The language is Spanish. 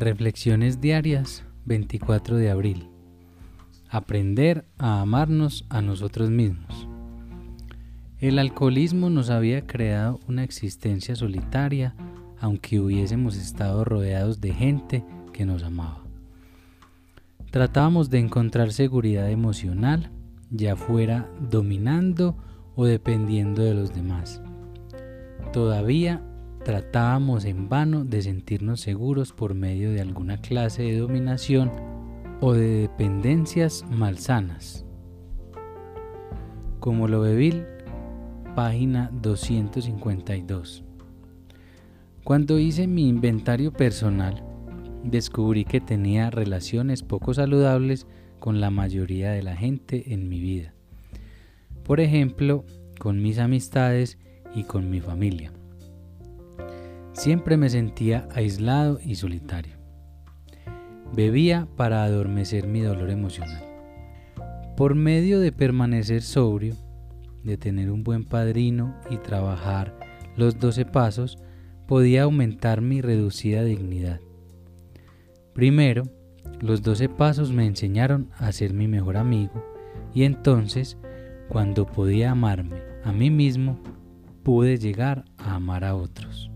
Reflexiones diarias 24 de abril. Aprender a amarnos a nosotros mismos. El alcoholismo nos había creado una existencia solitaria aunque hubiésemos estado rodeados de gente que nos amaba. Tratábamos de encontrar seguridad emocional, ya fuera dominando o dependiendo de los demás. Todavía tratábamos en vano de sentirnos seguros por medio de alguna clase de dominación o de dependencias malsanas. Como lo Bill, página 252. Cuando hice mi inventario personal, descubrí que tenía relaciones poco saludables con la mayoría de la gente en mi vida. Por ejemplo, con mis amistades y con mi familia. Siempre me sentía aislado y solitario. Bebía para adormecer mi dolor emocional. Por medio de permanecer sobrio, de tener un buen padrino y trabajar los doce pasos, podía aumentar mi reducida dignidad. Primero, los doce pasos me enseñaron a ser mi mejor amigo y entonces, cuando podía amarme a mí mismo, pude llegar a amar a otros.